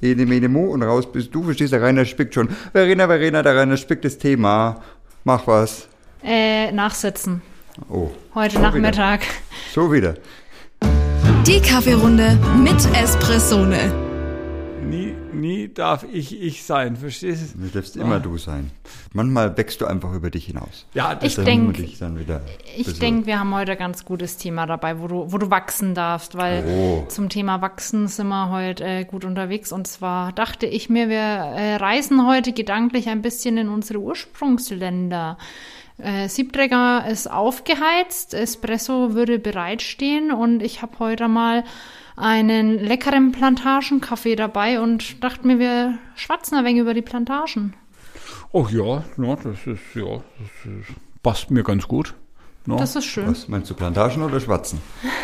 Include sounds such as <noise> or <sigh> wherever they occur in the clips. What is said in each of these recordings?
ene, mene, mo und raus bist du. Verstehst, der Rainer spickt schon. Verena, Verena, der Rainer spickt das Thema. Mach was. Äh, nachsitzen. Oh. Heute so Nachmittag. Wieder. So wieder. Die Kaffeerunde mit Espressone. Nie, darf ich ich sein, verstehst du? Du darfst immer du sein. Manchmal wächst du einfach über dich hinaus. Ja, das ich denke, ich denke, wir haben heute ein ganz gutes Thema dabei, wo du, wo du wachsen darfst, weil oh. zum Thema Wachsen sind wir heute äh, gut unterwegs. Und zwar dachte ich mir, wir äh, reisen heute gedanklich ein bisschen in unsere Ursprungsländer. Äh, Siebträger ist aufgeheizt, Espresso würde bereitstehen und ich habe heute mal einen leckeren Plantagenkaffee dabei und dachte mir, wir schwatzen ein wenig über die Plantagen. Ach ja, ja das ist ja, das ist, passt mir ganz gut. No. Das ist schön. Was meinst du, Plantagen oder Schwatzen?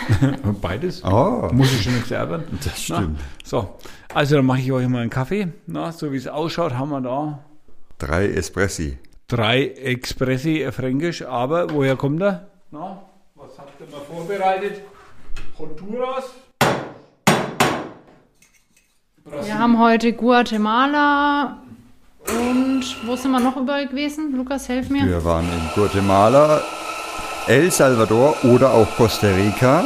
<laughs> Beides. Oh. Muss ich schon nichts ärgern. Das stimmt. Na, so, also dann mache ich euch mal einen Kaffee. Na, so wie es ausschaut, haben wir da drei Espressi. Drei Espressi fränkisch, aber woher kommt er? Na, was habt ihr mal vorbereitet? Honduras? Wir haben heute Guatemala und wo sind wir noch überall gewesen? Lukas, helf mir. Wir waren in Guatemala, El Salvador oder auch Costa Rica.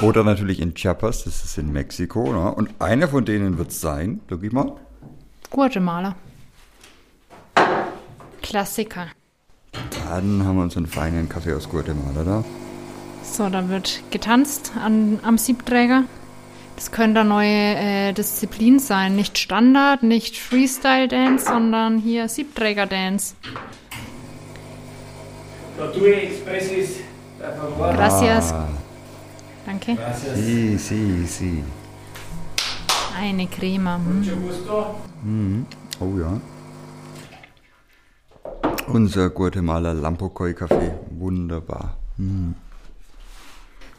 Oder natürlich in Chiapas, das ist in Mexiko. Ne? Und einer von denen wird es sein, guck ich mal. Guatemala. Klassiker. Dann haben wir uns einen feinen Kaffee aus Guatemala da. So, da wird getanzt an, am Siebträger. Das könnte eine neue äh, Disziplin sein. Nicht Standard, nicht Freestyle-Dance, sondern hier Siebträger-Dance. Gracias. Ah. Danke. Gracias. Sí, sí, sí. Eine Crema. Hm. Mhm. Oh ja. Unser Guatemala Lampocoy Kaffee. Wunderbar. Mhm.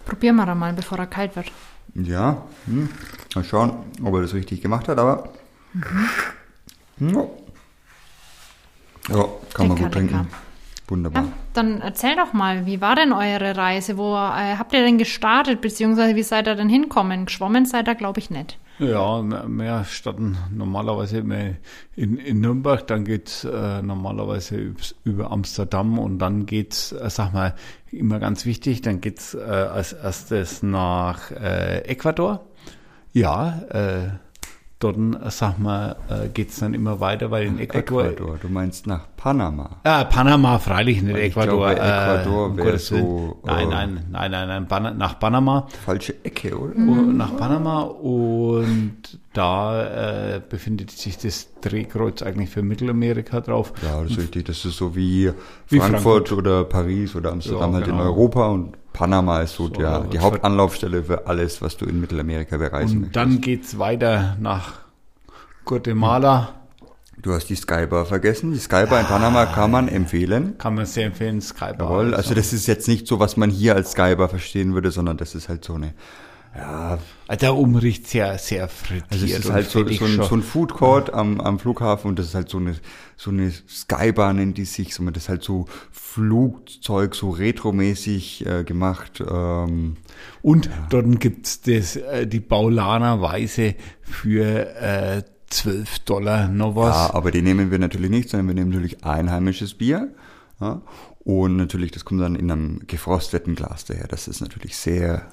Probieren wir da mal, bevor er kalt wird. Ja, hm. mal schauen, ob er das richtig gemacht hat, aber. Mhm. Ja. ja, kann man gut trinken. Lecker. Wunderbar. Ja, dann erzähl doch mal, wie war denn eure Reise? Wo äh, habt ihr denn gestartet, beziehungsweise wie seid ihr denn hinkommen? Geschwommen seid ihr, glaube ich, nicht. Ja, wir starten normalerweise immer in, in Nürnberg, dann geht's äh, normalerweise über Amsterdam und dann geht's, äh, sag mal, immer ganz wichtig, dann geht's äh, als erstes nach äh, Ecuador. Ja, äh, dort, sag mal, äh, geht es dann immer weiter, weil in Ecuador. Ecuador, du meinst nach Panama. Ja, Panama, freilich nicht weil Ecuador. Ich glaube, Ecuador äh, wäre so. Nein, nein, nein, nein, nein, nach Panama. Falsche Ecke, oder? Mhm. Nach Panama und da äh, befindet sich das Drehkreuz eigentlich für Mittelamerika drauf. Ja, das ist richtig. Das ist so wie, wie Frankfurt, Frankfurt, oder Paris oder Amsterdam ja, halt genau. in Europa und Panama ist so, so der, die Hauptanlaufstelle für alles, was du in Mittelamerika bereisen und möchtest. Dann geht's weiter nach Guatemala. Du hast die Skybar vergessen. Die Skybar in Panama kann man empfehlen. Kann man sehr empfehlen, Skybar. Jawohl, also, also das ist jetzt nicht so, was man hier als Skybar verstehen würde, sondern das ist halt so eine ja, der Umricht sehr, sehr frittiert. Also es ist halt so, so, ein, so ein Food Court ja. am, am Flughafen und das ist halt so eine, so eine Skybahn, nennt die sich, so, das ist halt so Flugzeug, so retromäßig äh, gemacht. Ähm, und ja. dort gibt's das, äh, die Baulaner-Weise für äh, 12 Dollar noch was. Ja, aber die nehmen wir natürlich nicht, sondern wir nehmen natürlich einheimisches Bier. Ja, und natürlich, das kommt dann in einem gefrosteten Glas daher. Das ist natürlich sehr,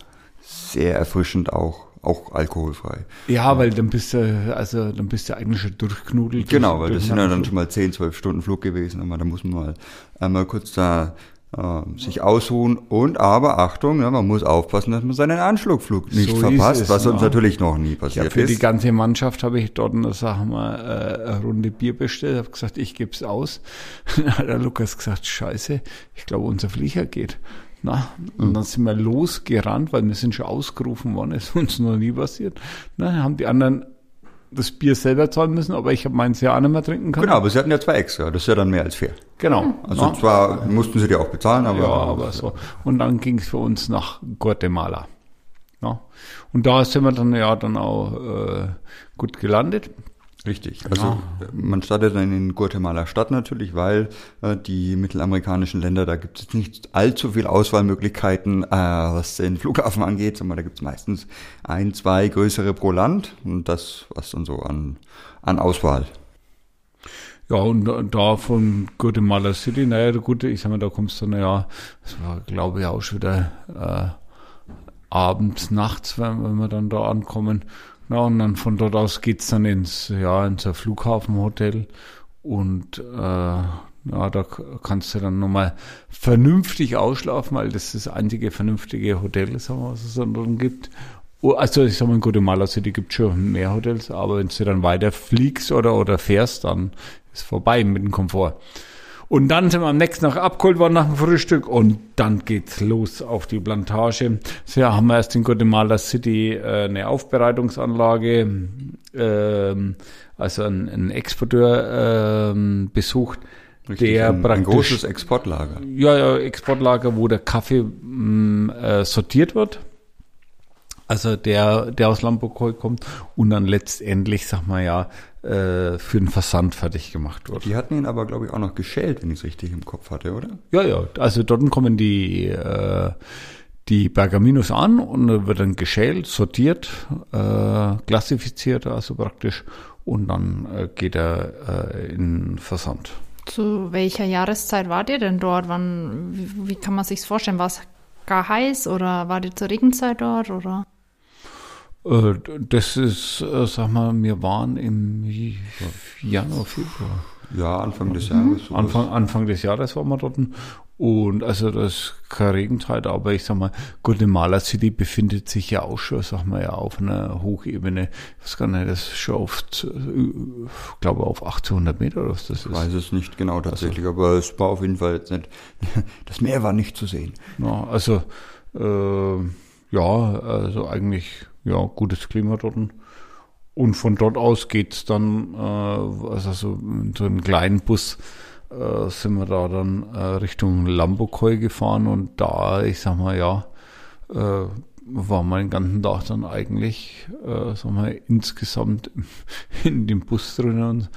sehr erfrischend auch auch alkoholfrei. Ja, weil dann bist du, also dann bist du eigentlich schon durchknudelt. Genau, weil das sind ja dann schon mal 10, 12 Stunden Flug gewesen, aber da muss man mal einmal kurz da äh, sich ausruhen und aber Achtung, ja, man muss aufpassen, dass man seinen Anschlugflug nicht so verpasst, es, was uns ja. natürlich noch nie passiert ja, für ist. Für die ganze Mannschaft habe ich dort, sagen wir, äh, eine Runde Bier bestellt, habe gesagt, ich gebe es aus. <laughs> Dann hat der Lukas gesagt, scheiße, ich glaube, unser Flieger geht. Na, und mhm. dann sind wir losgerannt, weil wir sind schon ausgerufen worden, ist uns noch nie passiert. Na, haben die anderen das Bier selber zahlen müssen, aber ich habe meins ja auch nicht mehr trinken können. Genau, aber sie hatten ja zwei extra, das ist ja dann mehr als fair. Genau. Also ja. zwar mussten sie die auch bezahlen, aber... Ja, aber so. Und dann ging es für uns nach Guatemala. Ja. Und da sind wir dann ja dann auch äh, gut gelandet. Richtig. Also ja. man startet dann in Guatemala Stadt natürlich, weil äh, die mittelamerikanischen Länder, da gibt es nicht allzu viel Auswahlmöglichkeiten, äh, was den Flughafen angeht, sondern da gibt es meistens ein, zwei größere pro Land und das, was dann so an, an Auswahl. Ja, und da von Guatemala City, naja, gut, ich sag mal, da kommst du, naja, das war, glaube ich, auch schon wieder äh, abends, nachts, wenn, wenn wir dann da ankommen. Ja, und dann von dort aus geht's dann ins, ja, ins Flughafenhotel und äh, ja, da kannst du dann nochmal vernünftig ausschlafen, weil das ist das einzige vernünftige Hotel, sagen wir, was es dann gibt. Oh, also ich sag mal, in Guatemala City gibt schon mehr Hotels, aber wenn du dann weiter fliegst oder, oder fährst, dann ist vorbei mit dem Komfort. Und dann sind wir am nächsten Tag abgeholt worden nach dem Frühstück und dann geht's los auf die Plantage. So ja, haben wir erst in Guatemala City äh, eine Aufbereitungsanlage, äh, also einen, Exporteur äh, besucht. Richtig, der ein, ein großes Exportlager. Ja, ja, Exportlager, wo der Kaffee mh, äh, sortiert wird also der, der aus Lamborghini kommt und dann letztendlich, sag mal ja, äh, für den Versand fertig gemacht wird. Die hatten ihn aber, glaube ich, auch noch geschält, wenn ich es richtig im Kopf hatte, oder? Ja, ja, also dort kommen die, äh, die Bergaminos an und wird dann geschält, sortiert, äh, klassifiziert, also praktisch, und dann äh, geht er äh, in Versand. Zu welcher Jahreszeit wart ihr denn dort? Wann, wie, wie kann man sich's vorstellen? War es gar heiß oder war die zur Regenzeit dort oder? Äh, das ist, äh, sag mal, wir waren im Januar, Februar. Ja, Anfang des Jahres. Sowas. Anfang, Anfang des Jahres waren wir dort. Und also das ist keine Regenzeit, aber ich sag mal, Guatemala City befindet sich ja auch schon, sag mal, ja, auf einer Hochebene. Ich weiß gar nicht, das ist schon auf, ich glaube, auf 1800 Meter oder was das ist. Ich weiß es nicht genau tatsächlich, also, aber es war auf jeden Fall jetzt nicht, <laughs> das Meer war nicht zu sehen. Ja, also, äh, ja, also eigentlich ja, gutes Klima dort. Und von dort aus geht's dann, äh, also so in so einem kleinen Bus äh, sind wir da dann äh, Richtung Lambokoy gefahren und da, ich sag mal, ja, äh, war mein ganzen Tag dann eigentlich, äh, sag mal, insgesamt <laughs> in dem Bus drin und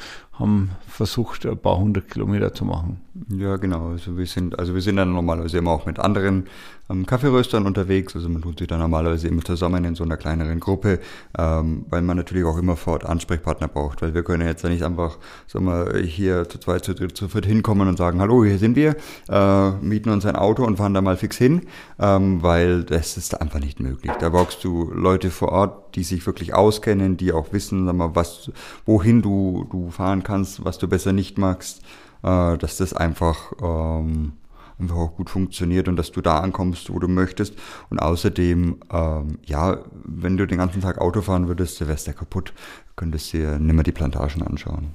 haben versucht, ein paar hundert Kilometer zu machen. Ja, genau. Also wir sind, also wir sind dann normalerweise immer auch mit anderen ähm, Kaffeeröstern unterwegs. Also man tut sich dann normalerweise immer zusammen in so einer kleineren Gruppe, ähm, weil man natürlich auch immer vor Ort Ansprechpartner braucht, weil wir können jetzt ja nicht einfach, sagen wir, hier zu zweit, zu dritt, zu viert hinkommen und sagen, hallo, hier sind wir, äh, mieten uns ein Auto und fahren da mal fix hin, ähm, weil das ist einfach nicht möglich. Da brauchst du Leute vor Ort, die sich wirklich auskennen, die auch wissen, sag mal, was, wohin du, du fahren kannst, was du besser nicht magst, äh, dass das einfach, ähm, einfach auch gut funktioniert und dass du da ankommst, wo du möchtest. Und außerdem, ähm, ja, wenn du den ganzen Tag Auto fahren würdest, wärst du kaputt, könntest dir nimmer die Plantagen anschauen.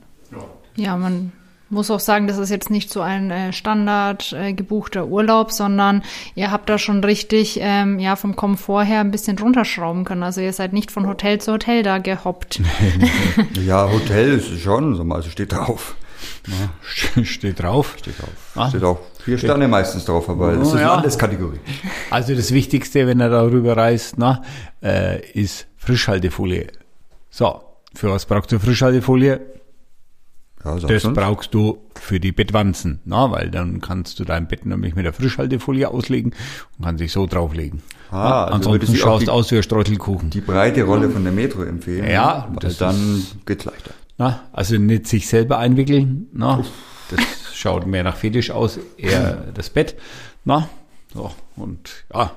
Ja, man muss auch sagen, das ist jetzt nicht so ein äh, Standard äh, gebuchter Urlaub, sondern ihr habt da schon richtig ähm, ja vom Komfort her ein bisschen runterschrauben können. Also ihr seid nicht von Hotel zu Hotel da gehoppt. <laughs> ja, Hotel ist schon, also steht drauf. Ja, <laughs> steht drauf. Steht drauf. Ah. Steht auch vier Sterne meistens drauf, aber das oh, ist ja. eine Landeskategorie. Also das Wichtigste, wenn er darüber reist, na, äh, ist Frischhaltefolie. So, für was braucht ihr Frischhaltefolie? Ja, das uns. brauchst du für die Bettwanzen, na, weil dann kannst du dein Bett nämlich mit der Frischhaltefolie auslegen und kannst dich so drauflegen. Ah, also Ansonsten schaust du aus wie ein Streutelkuchen. Die breite Rolle von der Metro empfehlen. Ja, das dann geht's leichter. Na, also nicht sich selber einwickeln, na, das schaut mehr nach Fetisch aus, eher <laughs> das Bett, na, so, und ja,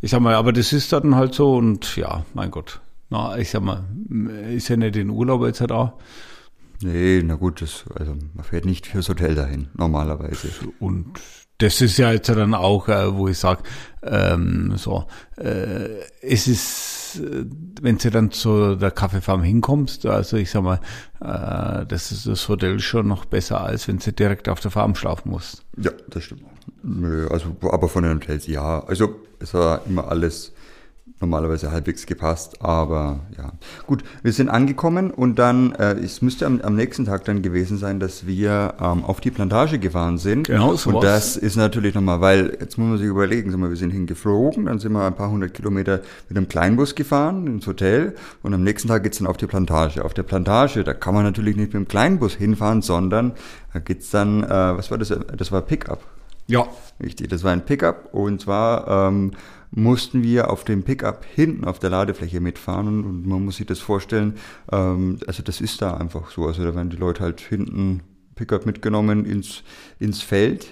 ich sag mal, aber das ist dann halt so und ja, mein Gott, na, ich sag mal, ist ja nicht in Urlaub jetzt halt auch. Nee, na gut, das, also man fährt nicht fürs Hotel dahin, normalerweise. Und das ist ja jetzt dann auch, äh, wo ich sage, ähm, so, äh, es ist, äh, wenn du dann zu der Kaffeefarm hinkommst, also ich sag mal, äh, das ist das Hotel schon noch besser, als wenn du direkt auf der Farm schlafen musst. Ja, das stimmt. Nö, also, aber von den Hotels ja. Also es war immer alles normalerweise halbwegs gepasst, aber ja. Gut, wir sind angekommen und dann, äh, es müsste am, am nächsten Tag dann gewesen sein, dass wir ähm, auf die Plantage gefahren sind. Genau, so Und das ist natürlich nochmal, weil jetzt muss man sich überlegen, sind wir, wir sind hingeflogen, dann sind wir ein paar hundert Kilometer mit einem Kleinbus gefahren ins Hotel und am nächsten Tag geht's dann auf die Plantage. Auf der Plantage, da kann man natürlich nicht mit dem Kleinbus hinfahren, sondern da geht's dann, äh, was war das? Das war Pickup. Ja. Richtig, das war ein Pickup und zwar ähm, mussten wir auf dem Pickup hinten auf der Ladefläche mitfahren und man muss sich das vorstellen, ähm, also das ist da einfach so, also da werden die Leute halt hinten Pickup mitgenommen ins, ins Feld.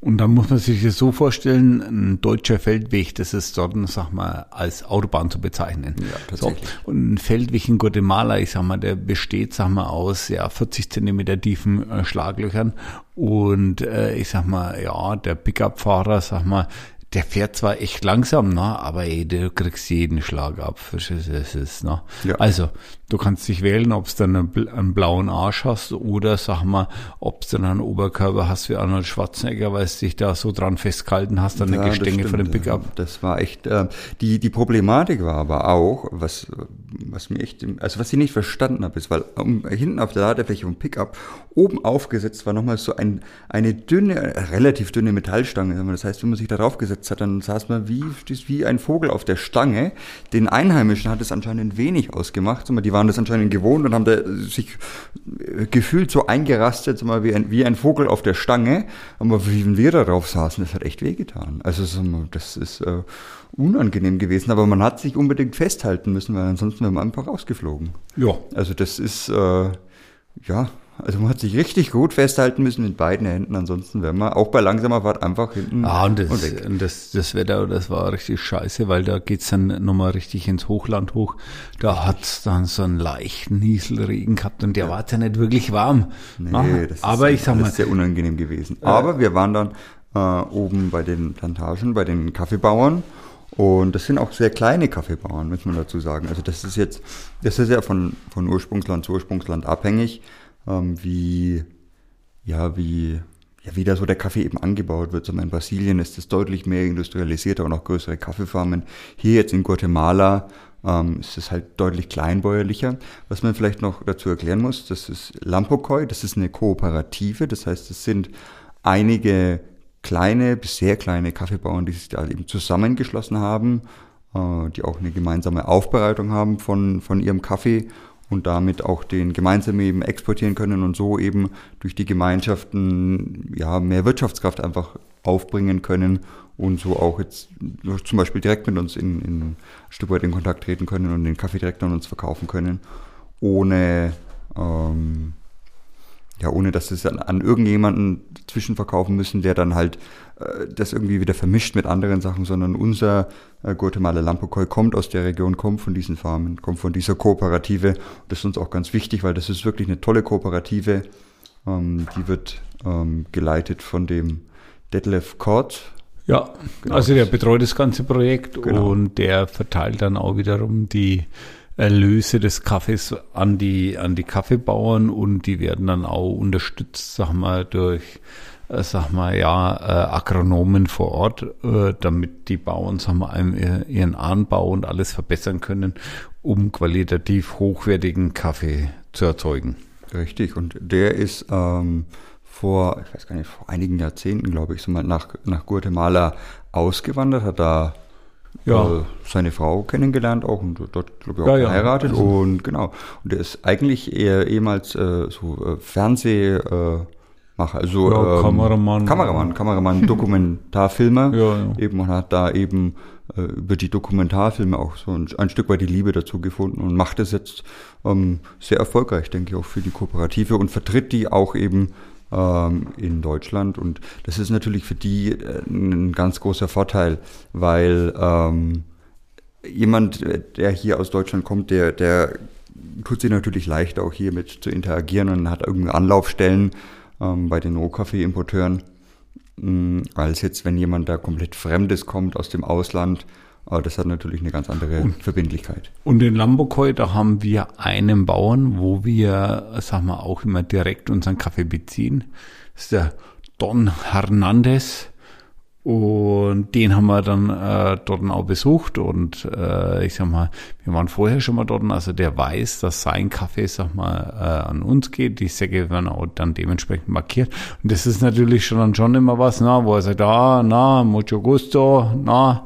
Und dann muss man sich das so vorstellen, ein deutscher Feldweg, das ist dort, sag mal, als Autobahn zu bezeichnen. Ja, tatsächlich. So. Und ein Feldweg in Guatemala, ich sag mal, der besteht, sag mal, aus ja 40 Zentimeter tiefen äh, Schlaglöchern. Und äh, ich sag mal, ja, der Pickup-Fahrer, sag mal, der fährt zwar echt langsam, ne, aber ey, du kriegst jeden Schlag ab. Das ist, ne? Ja. Also, du kannst dich wählen, ob du dann einen, einen, blauen Arsch hast oder sag mal, ob du dann einen Oberkörper hast wie Arnold Schwarzenegger, weil du dich da so dran festgehalten hast an ja, der Gestänge von dem Pickup. Das war echt, äh, die, die Problematik war aber auch, was, was mir echt, also was ich nicht verstanden habe, ist, weil um, hinten auf der Ladefläche vom Pickup oben aufgesetzt war nochmal so ein, eine dünne, relativ dünne Metallstange. Das heißt, wenn man sich darauf gesetzt hat, dann saß man wie, wie ein Vogel auf der Stange. Den Einheimischen hat es anscheinend wenig ausgemacht. Die waren das anscheinend gewohnt und haben sich gefühlt so eingerastet, wie ein, wie ein Vogel auf der Stange. Aber wie wir darauf saßen, das hat echt wehgetan. Also das ist äh, unangenehm gewesen, aber man hat sich unbedingt festhalten müssen, weil ansonsten wäre man einfach rausgeflogen. Ja. Also das ist, äh, ja, also man hat sich richtig gut festhalten müssen mit beiden Händen, ansonsten wäre man auch bei langsamer Fahrt einfach hinten ah, und das, und weg. Und das, das Wetter, das war richtig scheiße, weil da geht's dann nochmal richtig ins Hochland hoch. Da hat's dann so einen leichten Nieselregen gehabt und der ja. war ja nicht wirklich warm. Nee, ah, das aber ist, ich sag mal, sehr unangenehm gewesen. Äh, aber wir waren dann äh, oben bei den Plantagen, bei den Kaffeebauern und das sind auch sehr kleine Kaffeebauern, muss man dazu sagen. Also das ist jetzt, das ist ja von, von Ursprungsland zu Ursprungsland abhängig ähm, wie, ja, wie, ja, wie da so der Kaffee eben angebaut wird. So in Brasilien ist es deutlich mehr industrialisierter und auch größere Kaffeefarmen. Hier jetzt in Guatemala ähm, ist es halt deutlich kleinbäuerlicher. Was man vielleicht noch dazu erklären muss, das ist Lampokoi, das ist eine Kooperative, das heißt, es sind einige kleine bis sehr kleine Kaffeebauern, die sich da eben zusammengeschlossen haben, äh, die auch eine gemeinsame Aufbereitung haben von, von ihrem Kaffee und damit auch den gemeinsam eben exportieren können und so eben durch die Gemeinschaften ja mehr Wirtschaftskraft einfach aufbringen können und so auch jetzt zum Beispiel direkt mit uns in, in ein Stück weit in Kontakt treten können und den Kaffee direkt an uns verkaufen können, ohne ähm, ja, ohne dass sie es an, an irgendjemanden zwischenverkaufen müssen, der dann halt äh, das irgendwie wieder vermischt mit anderen Sachen, sondern unser äh, Guatemala Lampokoi kommt aus der Region, kommt von diesen Farmen, kommt von dieser Kooperative. Das ist uns auch ganz wichtig, weil das ist wirklich eine tolle Kooperative. Ähm, die wird ähm, geleitet von dem Detlef Kort. Ja, genau. also der betreut das ganze Projekt genau. und der verteilt dann auch wiederum die Erlöse des Kaffees an die, an die Kaffeebauern und die werden dann auch unterstützt, sag mal, durch, äh, sag mal, ja, äh, Agronomen vor Ort, äh, damit die Bauern, sag mal, ihren Anbau und alles verbessern können, um qualitativ hochwertigen Kaffee zu erzeugen. Richtig, und der ist ähm, vor, ich weiß gar nicht, vor einigen Jahrzehnten, glaube ich, so mal nach, nach Guatemala ausgewandert, hat da ja. Äh, seine Frau kennengelernt auch und dort, glaube ich, auch ja, geheiratet. Ja. Also. Und genau. Und er ist eigentlich eher ehemals äh, so äh, Fernsehmacher, also ja, ähm, Kameramann. Kameramann, Kameramann, <laughs> Dokumentarfilmer. ja, ja. Eben und hat da eben äh, über die Dokumentarfilme auch so ein, ein, Stück weit die Liebe dazu gefunden und macht es jetzt ähm, sehr erfolgreich, denke ich, auch für die Kooperative und vertritt die auch eben ähm, in Deutschland. Und das ist natürlich für die äh, ein ganz großer Vorteil, weil ähm, jemand, der hier aus Deutschland kommt, der, der tut sich natürlich leichter, auch hier mit zu interagieren und hat irgendwie Anlaufstellen ähm, bei den Rohkaffee-Importeuren, mm, als jetzt, wenn jemand da komplett Fremdes kommt aus dem Ausland aber das hat natürlich eine ganz andere und, Verbindlichkeit. Und in Lambokoi, da haben wir einen Bauern, wo wir, sagen wir, auch immer direkt unseren Kaffee beziehen. Das ist der Don Hernandez. Und den haben wir dann äh, dort auch besucht und äh, ich sag mal, wir waren vorher schon mal dort, also der weiß, dass sein Kaffee, sag mal, äh, an uns geht. Die Säcke werden auch dann dementsprechend markiert. Und das ist natürlich schon dann schon immer was, na, wo er sagt, ah, na, mucho gusto, na,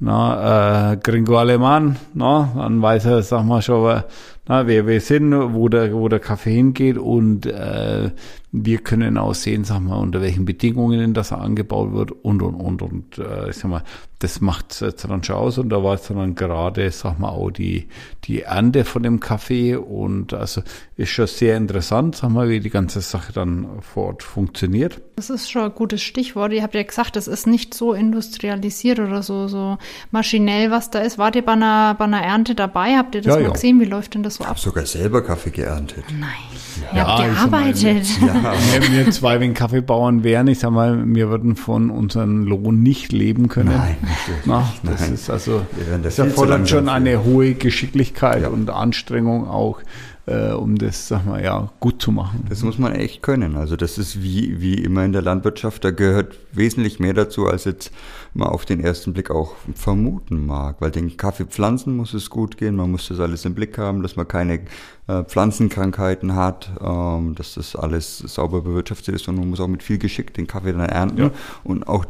na, äh, Gringo Aleman, na, dann weiß er, sag mal schon, na, wer wir sind, wo der, wo der Kaffee hingeht und äh, wir können auch sehen, sag mal, unter welchen Bedingungen das angebaut wird und und und und äh, ich sag mal, das macht jetzt dann schon aus und da war es dann gerade, sag mal, auch die die Ernte von dem Kaffee und also ist schon sehr interessant, sag mal, wie die ganze Sache dann vor Ort funktioniert. Das ist schon ein gutes Stichwort. Ihr habt ja gesagt, das ist nicht so industrialisiert oder so so maschinell, was da ist. Wart ihr bei einer, bei einer Ernte dabei? Habt ihr das ja, mal ja. gesehen? Wie läuft denn das so ab? Ich habe sogar selber Kaffee geerntet. Nein. Ja, ihr habt gearbeitet. Ja, wenn wir zwei wenn Kaffeebauern wären, ich sag mal, wir würden von unserem Lohn nicht leben können. Nein, Na, das Nein. ist also, das erfordert schon eine hohe Geschicklichkeit ja. und Anstrengung auch äh, um das, sag mal, ja, gut zu machen. Das muss man echt können. Also das ist wie, wie immer in der Landwirtschaft, da gehört wesentlich mehr dazu, als jetzt man auf den ersten Blick auch vermuten mag. Weil den Kaffeepflanzen muss es gut gehen, man muss das alles im Blick haben, dass man keine äh, Pflanzenkrankheiten hat, ähm, dass das alles sauber bewirtschaftet ist und man muss auch mit viel Geschick den Kaffee dann ernten ja. und auch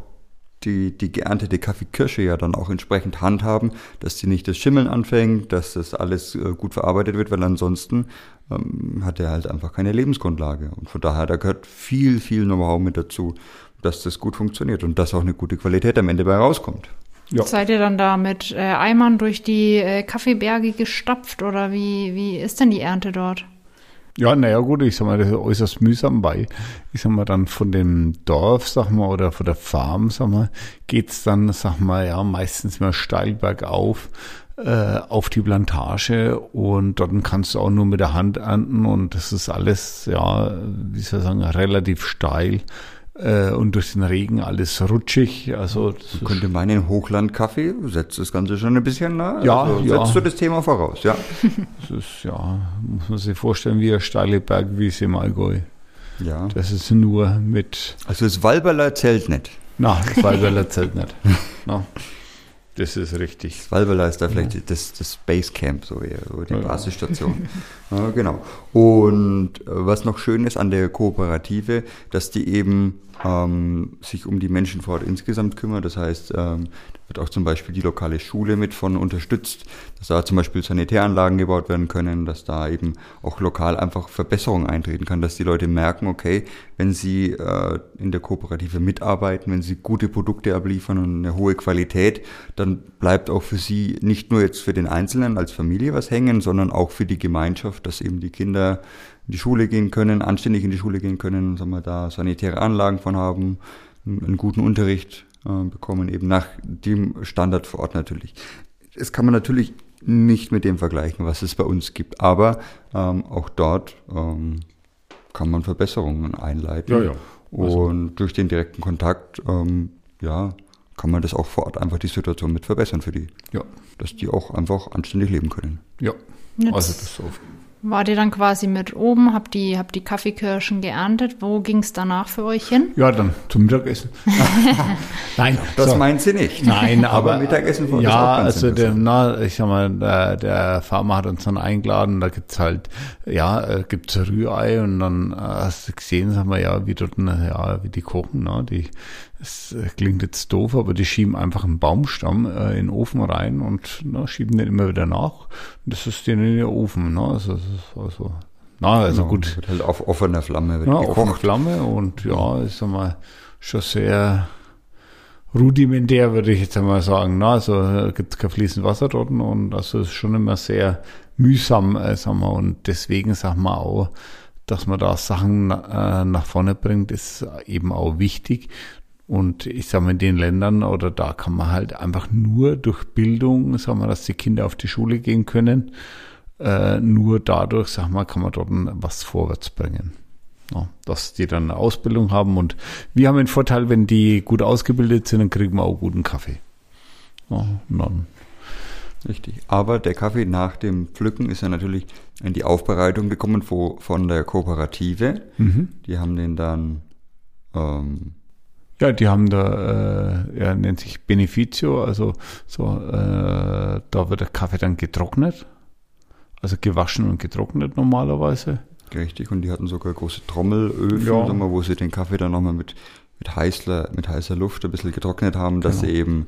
die, die geerntete Kaffeekirsche ja dann auch entsprechend handhaben, dass die nicht das Schimmeln anfängt, dass das alles äh, gut verarbeitet wird, weil ansonsten ähm, hat er halt einfach keine Lebensgrundlage. Und von daher, da gehört viel, viel Know-how mit dazu, dass das gut funktioniert und dass auch eine gute Qualität am Ende bei rauskommt. Ja. Seid ihr dann da mit äh, Eimern durch die äh, Kaffeeberge gestapft oder wie, wie ist denn die Ernte dort? Ja, naja, gut, ich sag mal, das ist äußerst mühsam, weil ich sag mal, dann von dem Dorf, sag mal, oder von der Farm, sag mal, geht's dann, sag mal, ja, meistens mal steil bergauf äh, auf die Plantage und dort kannst du auch nur mit der Hand ernten und das ist alles, ja, wie soll ich sagen, relativ steil äh, und durch den Regen alles rutschig. Also Man könnte meinen, Hochlandkaffee setzt das Ganze schon ein bisschen nah. Ja, also ja. Setzt du das Thema voraus, ja. <laughs> Das ist, ja, muss man sich vorstellen, wie eine steile Bergwiese im Allgäu. Ja. Das ist nur mit. Also das Walberler zählt nicht. Na, das Walberler zählt nicht. <laughs> Na. Das ist richtig. Das Valhalla ist da vielleicht ja. das, das Basecamp, so, eher, so die ja. Basisstation. <laughs> ja, genau. Und äh, was noch schön ist an der Kooperative, dass die eben ähm, sich um die Menschen vor Ort insgesamt kümmert. Das heißt, ähm, wird auch zum Beispiel die lokale Schule mit von unterstützt, dass da zum Beispiel Sanitäranlagen gebaut werden können, dass da eben auch lokal einfach Verbesserungen eintreten kann, dass die Leute merken, okay, wenn sie äh, in der Kooperative mitarbeiten, wenn sie gute Produkte abliefern und eine hohe Qualität, dann bleibt auch für sie nicht nur jetzt für den Einzelnen als Familie was hängen, sondern auch für die Gemeinschaft, dass eben die Kinder in die Schule gehen können, anständig in die Schule gehen können, sagen wir da sanitäre Anlagen von haben, einen guten Unterricht äh, bekommen, eben nach dem Standard vor Ort natürlich. Das kann man natürlich nicht mit dem vergleichen, was es bei uns gibt, aber ähm, auch dort ähm, kann man Verbesserungen einleiten. Ja, ja. Also. Und durch den direkten Kontakt, ähm, ja, kann man das auch vor Ort einfach die Situation mit verbessern für die. Ja. Dass die auch einfach anständig leben können. Ja. Jetzt also das so. Wart ihr dann quasi mit oben, habt die, habt die Kaffeekirschen geerntet? Wo ging es danach für euch hin? Ja, dann zum Mittagessen. <laughs> Nein, das so. meint sie nicht. Nein, aber, aber Mittagessen von Ja, also der, na, ich sag mal, der, der Farmer hat uns dann eingeladen, da gibt's halt, ja, äh, gibt's Rührei und dann äh, hast du gesehen, sag mal, ja, wie dort, ja, wie die kochen, ne, die es äh, klingt jetzt doof, aber die schieben einfach einen Baumstamm äh, in den Ofen rein und ne, schieben den immer wieder nach. Und das ist den in den Ofen. Ne? Also, also, na, also genau, gut. Wird halt auf offener Flamme wird ja, offene Flamme und ja, ist einmal schon sehr rudimentär, würde ich jetzt einmal sagen. Na, also gibt kein fließend Wasser dort und also ist schon immer sehr mühsam, äh, sagen wir, und deswegen sagen wir auch, dass man da Sachen äh, nach vorne bringt, ist eben auch wichtig. Und ich sage mal, in den Ländern oder da kann man halt einfach nur durch Bildung, sagen wir, dass die Kinder auf die Schule gehen können, äh, nur dadurch, sag mal, kann man dort was vorwärts bringen. Ja, dass die dann eine Ausbildung haben und wir haben den Vorteil, wenn die gut ausgebildet sind, dann kriegen wir auch guten Kaffee. Ja, dann Richtig. Aber der Kaffee nach dem Pflücken ist ja natürlich in die Aufbereitung gekommen von der Kooperative. Mhm. Die haben den dann ähm, Ja, die haben da, äh, er nennt sich Beneficio, also so, äh, da wird der Kaffee dann getrocknet, also gewaschen und getrocknet normalerweise. Richtig, und die hatten sogar große Trommelöfen, ja. mal, wo sie den Kaffee dann nochmal mit, mit, heißler, mit heißer Luft ein bisschen getrocknet haben, dass genau. sie eben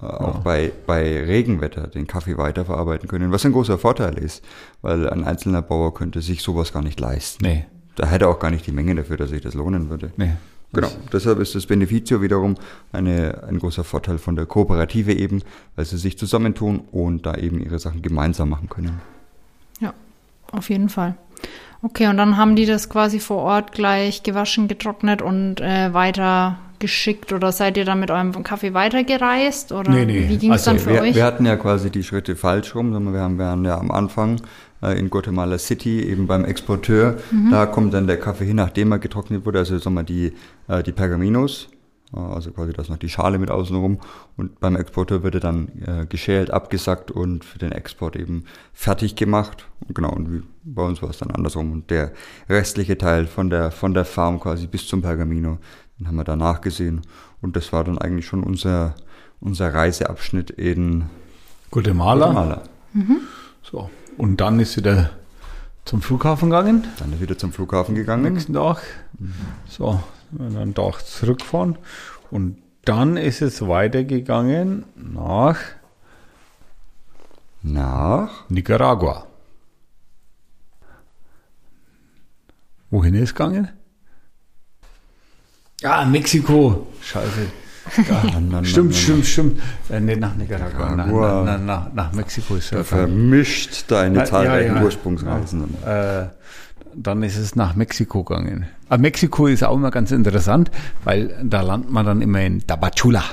äh, auch ja. bei, bei Regenwetter den Kaffee weiterverarbeiten können, was ein großer Vorteil ist, weil ein einzelner Bauer könnte sich sowas gar nicht leisten. Nee. Da hätte er auch gar nicht die Menge dafür, dass sich das lohnen würde. Nee. Genau, deshalb ist das Beneficio wiederum eine, ein großer Vorteil von der Kooperative eben, weil sie sich zusammentun und da eben ihre Sachen gemeinsam machen können. Ja, auf jeden Fall. Okay, und dann haben die das quasi vor Ort gleich gewaschen, getrocknet und äh, weiter geschickt oder seid ihr dann mit eurem Kaffee weitergereist oder nee, nee. wie ging es also, dann für wir, euch? Wir hatten ja quasi die Schritte falsch rum, wir haben, wir haben ja am Anfang in Guatemala City, eben beim Exporteur. Mhm. Da kommt dann der Kaffee hin, nachdem er getrocknet wurde. Also sagen wir die, äh, die Pergaminos, äh, also quasi das noch die Schale mit außenrum. Und beim Exporteur wird er dann äh, geschält, abgesackt und für den Export eben fertig gemacht. Und genau, und wie, bei uns war es dann andersrum. Und der restliche Teil von der, von der Farm quasi bis zum Pergamino, den haben wir danach gesehen. Und das war dann eigentlich schon unser, unser Reiseabschnitt in Guatemala. Guatemala. Mhm. So, und dann ist wieder zum Flughafen gegangen. Dann ist wieder zum Flughafen gegangen. Nächsten Tag. Mhm. So, dann Tag zurückfahren. Und dann ist es weitergegangen nach nach Nicaragua. Wohin ist es gegangen? Ah, Mexiko. Scheiße. Ja, stimmt, stimmt, stimmt. Äh, nee, nach Nicaragua, nach, nach, nach, Mexiko ist ja. Vermischt deine zahlreichen ja, ja, Ursprungsreisen. Äh, dann ist es nach Mexiko gegangen. Aber Mexiko ist auch immer ganz interessant, weil da landet man dann immer in Tabachula.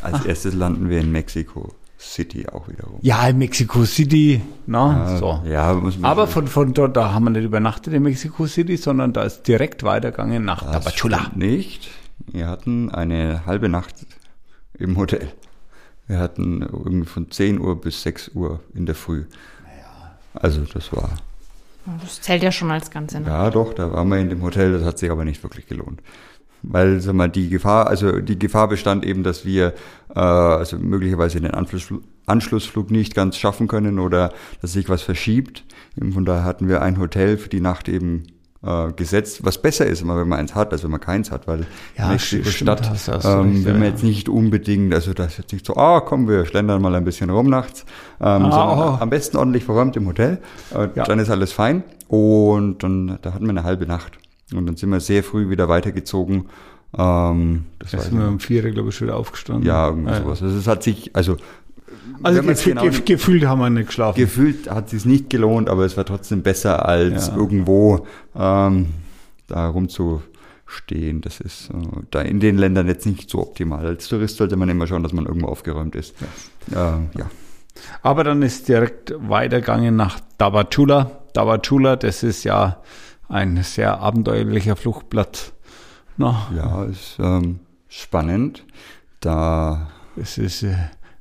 Als Ach. erstes landen wir in Mexiko City auch wiederum. Ja, in Mexico City. Na, ja, so. ja, muss man Aber von, von dort, da haben wir nicht übernachtet in Mexico City, sondern da ist direkt weitergegangen nach das Tabachula. Nicht. Wir hatten eine halbe Nacht im Hotel. Wir hatten irgendwie von 10 Uhr bis 6 Uhr in der Früh. Also das war. Das zählt ja schon als Ganze. Ne? Ja, doch, da waren wir in dem Hotel, das hat sich aber nicht wirklich gelohnt. Weil, sag mal, die Gefahr, also die Gefahr bestand eben, dass wir äh, also möglicherweise den Anschlussflug, Anschlussflug nicht ganz schaffen können oder dass sich was verschiebt. Von daher hatten wir ein Hotel für die Nacht eben äh, gesetzt, was besser ist, wenn man eins hat, als wenn man keins hat, weil ja, nächste Stadt ähm, will man jetzt nicht unbedingt, also das ist jetzt nicht so, ah, komm, wir schlendern mal ein bisschen rum nachts, ähm, ah, oh. am besten ordentlich verräumt im Hotel, äh, ja. dann ist alles fein und dann, da hatten wir eine halbe Nacht und dann sind wir sehr früh wieder weitergezogen. Ähm, das da sind wir um vier, glaube ich, schon wieder aufgestanden. Ja, irgendwie ah, sowas. Also es hat sich, also also gefühl, genau, gefühlt haben wir nicht geschlafen. Gefühlt hat es sich nicht gelohnt, aber es war trotzdem besser als ja. irgendwo ähm, da rumzustehen. Das ist äh, da in den Ländern jetzt nicht so optimal. Als Tourist sollte man immer schauen, dass man irgendwo aufgeräumt ist. Ja. Äh, ja. Aber dann ist direkt weitergegangen nach Dabachula. Dabachula, das ist ja ein sehr abenteuerlicher Fluchtplatz. Na. Ja, ist ähm, spannend. Da es ist äh,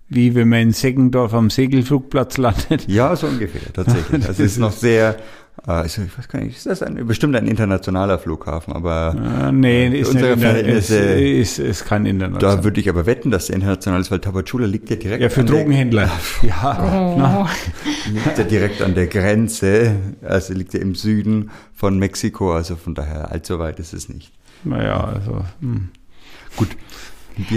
wie wenn man in Seggendorf am Segelflugplatz landet. Ja, so ungefähr, tatsächlich. <laughs> Das ist noch sehr, äh, also ich weiß gar nicht, ist das ein, bestimmt ein internationaler Flughafen, aber äh, nee, ist, unsere Verhältnisse, ist, ist, ist kein internationaler. Da würde ich aber wetten, dass der international ist, weil Tapachula liegt ja direkt Ja, für Drogenhändler. Der, <laughs> ja, oh. <laughs> liegt ja direkt an der Grenze, also liegt ja im Süden von Mexiko, also von daher allzu weit ist es nicht. Naja, also. Hm. Gut,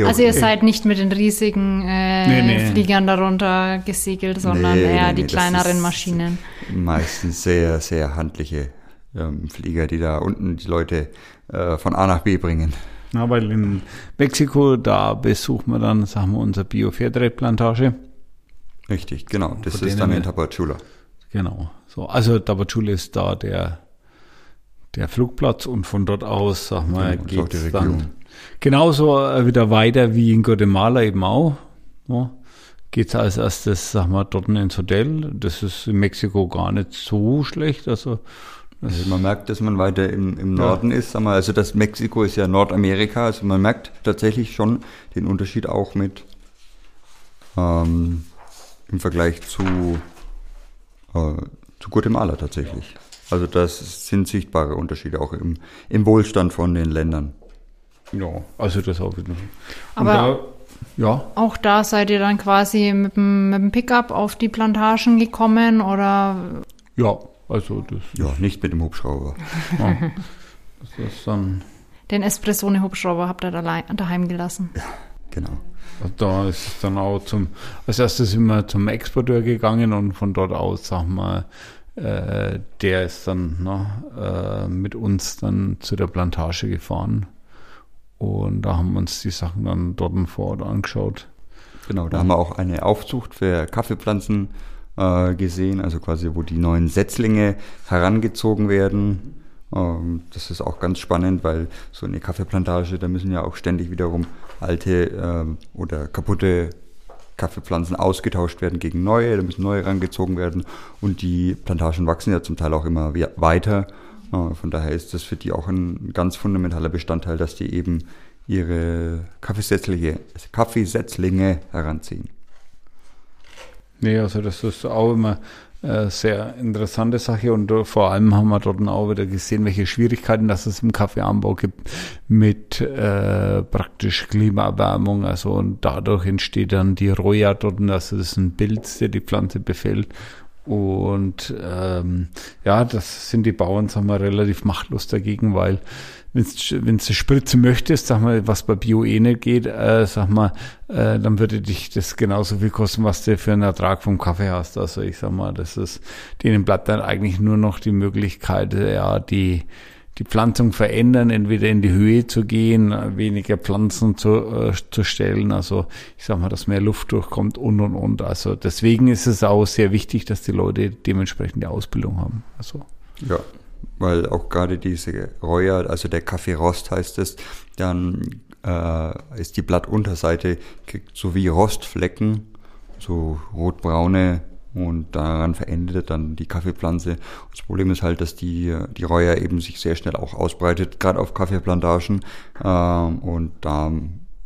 also ihr seid nicht mit den riesigen äh, nee, nee. Fliegern darunter gesegelt, sondern nee, eher die kleineren Maschinen. Meistens sehr, sehr handliche ähm, Flieger, die da unten die Leute äh, von A nach B bringen. Na, weil in Mexiko, da besuchen wir dann, sagen wir, unsere Bio-Fairtrade-Plantage. Richtig, genau. Das ist dann in Tapachula. Genau. So, also Tapachula ist da der, der Flugplatz und von dort aus, sag mal, genau, geht es dann Genauso äh, wieder weiter wie in Guatemala eben auch. Ja. Geht als erstes, sag mal, dort ins Hotel. Das ist in Mexiko gar nicht so schlecht. Also, also man merkt, dass man weiter im, im Norden ja. ist. Sag mal, also das Mexiko ist ja Nordamerika. Also man merkt tatsächlich schon den Unterschied auch mit ähm, im Vergleich zu, äh, zu Guatemala tatsächlich. Also das sind sichtbare Unterschiede auch im, im Wohlstand von den Ländern. Ja, also das auch wieder. Aber da, ja. auch da seid ihr dann quasi mit dem, mit dem Pickup auf die Plantagen gekommen oder? Ja, also das. Ja, nicht mit dem Hubschrauber. ja, das ist dann. Den Espressone-Hubschrauber habt ihr da daheim gelassen. Ja, genau. Also da ist es dann auch zum, als erstes sind wir zum Exporteur gegangen und von dort aus, sag mal, äh, der ist dann ne, äh, mit uns dann zu der Plantage gefahren. Und da haben wir uns die Sachen dann dort vor Ort angeschaut. Genau, da haben wir auch eine Aufzucht für Kaffeepflanzen äh, gesehen, also quasi, wo die neuen Setzlinge herangezogen werden. Ähm, das ist auch ganz spannend, weil so eine Kaffeeplantage, da müssen ja auch ständig wiederum alte ähm, oder kaputte Kaffeepflanzen ausgetauscht werden gegen neue, da müssen neue herangezogen werden und die Plantagen wachsen ja zum Teil auch immer weiter. Von daher ist das für die auch ein ganz fundamentaler Bestandteil, dass die eben ihre Kaffeesetzlinge, Kaffeesetzlinge heranziehen. Nee, also das ist auch immer sehr interessante Sache und uh, vor allem haben wir dort auch wieder gesehen, welche Schwierigkeiten das es im Kaffeeanbau gibt mit äh, praktisch Klimaerwärmung. Also und dadurch entsteht dann die Roja dort, das ist ein Pilz, der die Pflanze befällt und ähm, ja, das sind die Bauern, sagen wir, relativ machtlos dagegen, weil wenn du spritzen möchtest, sag mal, was bei Bio eh nicht geht, äh, sag mal, äh, dann würde dich das genauso viel kosten, was du für einen Ertrag vom Kaffee hast. Also ich sag mal, das ist, denen bleibt dann eigentlich nur noch die Möglichkeit, ja, die die Pflanzung verändern, entweder in die Höhe zu gehen, weniger Pflanzen zu, äh, zu stellen, also ich sag mal, dass mehr Luft durchkommt und und und. Also deswegen ist es auch sehr wichtig, dass die Leute dementsprechend die Ausbildung haben. Also. Ja, weil auch gerade diese Reuer, also der Kaffeerost heißt es, dann äh, ist die Blattunterseite, kriegt so wie Rostflecken, so rotbraune und daran verendet dann die Kaffeepflanze. Das Problem ist halt, dass die, die Reuer eben sich sehr schnell auch ausbreitet, gerade auf Kaffeeplantagen. Ähm, und da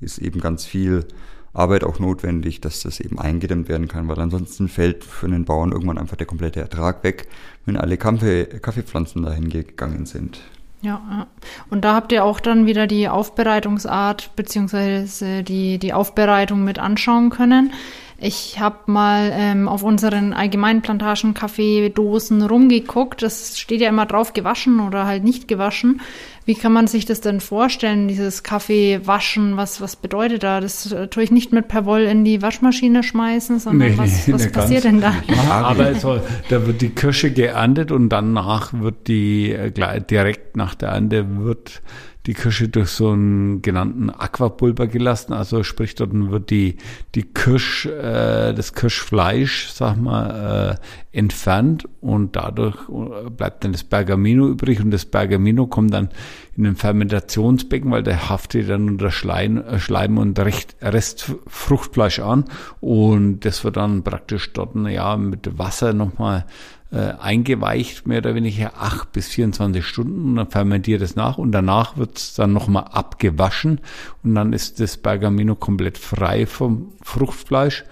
ist eben ganz viel Arbeit auch notwendig, dass das eben eingedämmt werden kann, weil ansonsten fällt für den Bauern irgendwann einfach der komplette Ertrag weg, wenn alle Kaffee, Kaffeepflanzen dahin gegangen sind. Ja, und da habt ihr auch dann wieder die Aufbereitungsart beziehungsweise die, die Aufbereitung mit anschauen können. Ich habe mal ähm, auf unseren allgemeinen Plantagen Kaffeedosen rumgeguckt. Das steht ja immer drauf, gewaschen oder halt nicht gewaschen. Wie kann man sich das denn vorstellen, dieses Kaffee waschen? Was, was bedeutet da? Das äh, tue ich nicht mit per Woll in die Waschmaschine schmeißen, sondern nee, was, <laughs> was passiert denn da? Aber also, da wird die Kirsche geerntet und danach wird die, äh, direkt nach der Ernte wird die Kirsche durch so einen genannten Aquapulver gelassen. Also sprich, dort wird die, die Kirsch, äh, das Kirschfleisch, sag mal, äh, entfernt und dadurch äh, bleibt dann das Bergamino übrig und das Bergamino kommt dann in ein Fermentationsbecken, weil der haftet dann unter Schleim, äh, Schleim und Rest, Rest Fruchtfleisch an und das wird dann praktisch dort ja mit Wasser nochmal äh, eingeweicht, mehr oder weniger acht bis 24 Stunden und dann fermentiert es nach und danach wird es dann nochmal abgewaschen und dann ist das Bergamino komplett frei vom Fruchtfleisch